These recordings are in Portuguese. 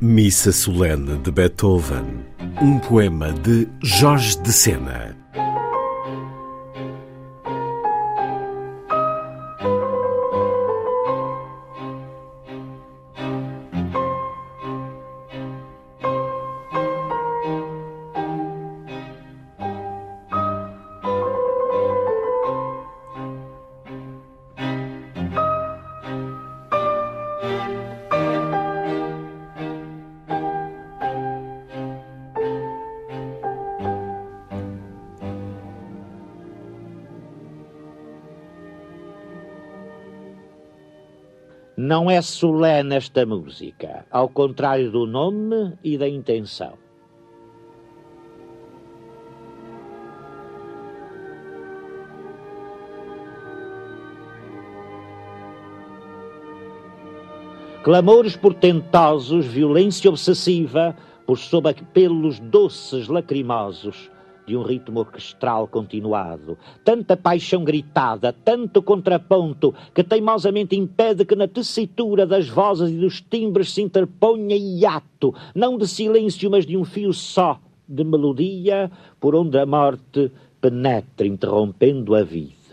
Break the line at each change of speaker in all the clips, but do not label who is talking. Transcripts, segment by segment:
Missa Solene de Beethoven, um poema de Jorge de Sena.
Não é solene esta música, ao contrário do nome e da intenção. Clamores portentosos, violência obsessiva, por sob pelos doces lacrimosos, de um ritmo orquestral continuado, tanta paixão gritada, tanto contraponto, que teimosamente impede que na tessitura das vozes e dos timbres se interponha hiato, não de silêncio, mas de um fio só de melodia, por onde a morte penetra, interrompendo a vida.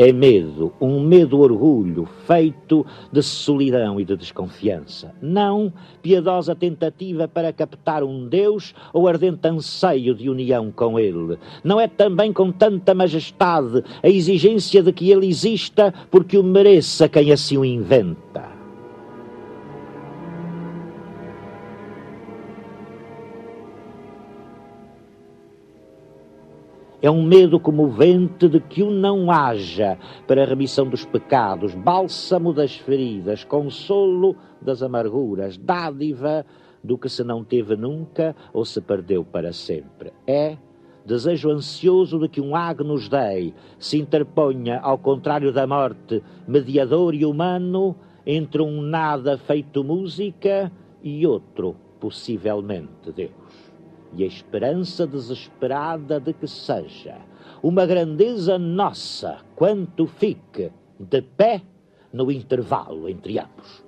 É medo, um medo-orgulho feito de solidão e de desconfiança. Não piedosa tentativa para captar um Deus ou ardente anseio de união com Ele. Não é também com tanta majestade a exigência de que Ele exista porque o mereça quem assim o inventa. É um medo comovente de que o não haja para a remissão dos pecados, bálsamo das feridas, consolo das amarguras, dádiva do que se não teve nunca ou se perdeu para sempre. É desejo ansioso de que um Agnus Dei se interponha, ao contrário da morte, mediador e humano, entre um nada feito música e outro, possivelmente Deus e a esperança desesperada de que seja uma grandeza nossa quanto fique de pé no intervalo entre ambos.